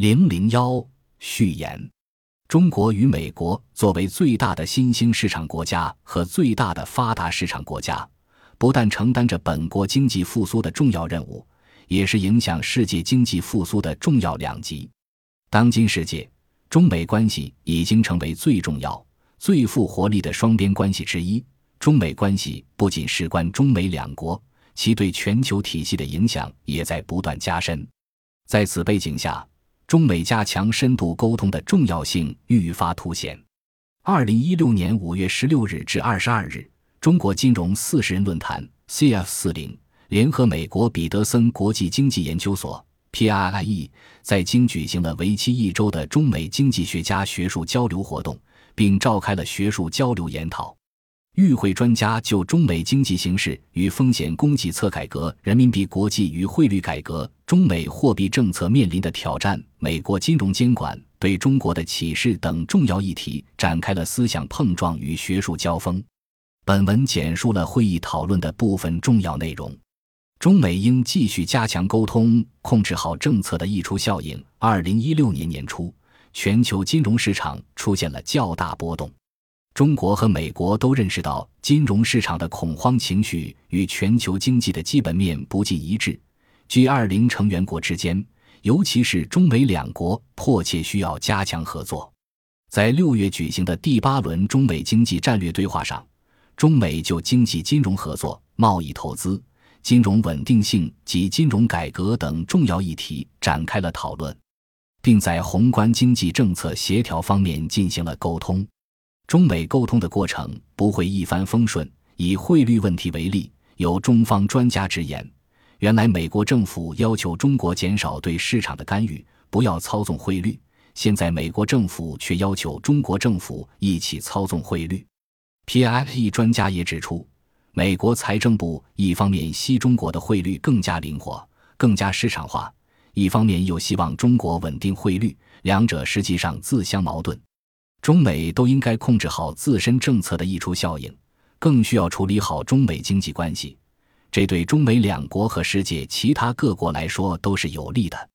零零幺序言：中国与美国作为最大的新兴市场国家和最大的发达市场国家，不但承担着本国经济复苏的重要任务，也是影响世界经济复苏的重要两极。当今世界，中美关系已经成为最重要、最富活力的双边关系之一。中美关系不仅事关中美两国，其对全球体系的影响也在不断加深。在此背景下，中美加强深度沟通的重要性愈发凸显。二零一六年五月十六日至二十二日，中国金融四十人论坛 （CF 四零）联合美国彼得森国际经济研究所 （PRIE） 在京举行了为期一周的中美经济学家学术交流活动，并召开了学术交流研讨。与会专家就中美经济形势与风险供给侧改革、人民币国际与汇率改革、中美货币政策面临的挑战、美国金融监管对中国的启示等重要议题展开了思想碰撞与学术交锋。本文简述了会议讨论的部分重要内容。中美应继续加强沟通，控制好政策的溢出效应。二零一六年年初，全球金融市场出现了较大波动。中国和美国都认识到，金融市场的恐慌情绪与全球经济的基本面不尽一致。G20 成员国之间，尤其是中美两国，迫切需要加强合作。在六月举行的第八轮中美经济战略对话上，中美就经济金融合作、贸易投资、金融稳定性及金融改革等重要议题展开了讨论，并在宏观经济政策协调方面进行了沟通。中美沟通的过程不会一帆风顺。以汇率问题为例，有中方专家直言，原来美国政府要求中国减少对市场的干预，不要操纵汇率；现在美国政府却要求中国政府一起操纵汇率。PIE 专家也指出，美国财政部一方面希中国的汇率更加灵活、更加市场化，一方面又希望中国稳定汇率，两者实际上自相矛盾。中美都应该控制好自身政策的溢出效应，更需要处理好中美经济关系，这对中美两国和世界其他各国来说都是有利的。